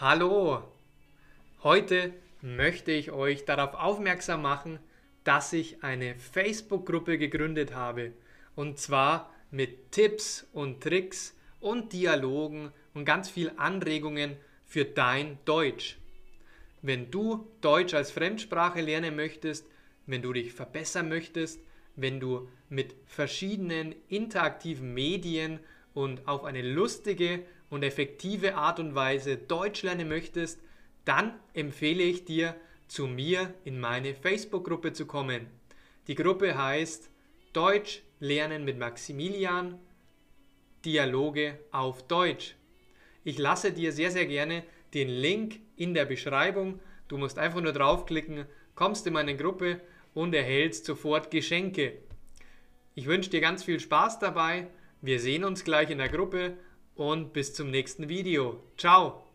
Hallo! Heute möchte ich euch darauf aufmerksam machen, dass ich eine Facebook-Gruppe gegründet habe. Und zwar mit Tipps und Tricks und Dialogen und ganz viel Anregungen für dein Deutsch. Wenn du Deutsch als Fremdsprache lernen möchtest, wenn du dich verbessern möchtest, wenn du mit verschiedenen interaktiven Medien und auf eine lustige und effektive Art und Weise Deutsch lernen möchtest, dann empfehle ich dir, zu mir in meine Facebook-Gruppe zu kommen. Die Gruppe heißt Deutsch lernen mit Maximilian, Dialoge auf Deutsch. Ich lasse dir sehr, sehr gerne den Link in der Beschreibung. Du musst einfach nur draufklicken, kommst in meine Gruppe und erhältst sofort Geschenke. Ich wünsche dir ganz viel Spaß dabei. Wir sehen uns gleich in der Gruppe und bis zum nächsten Video. Ciao!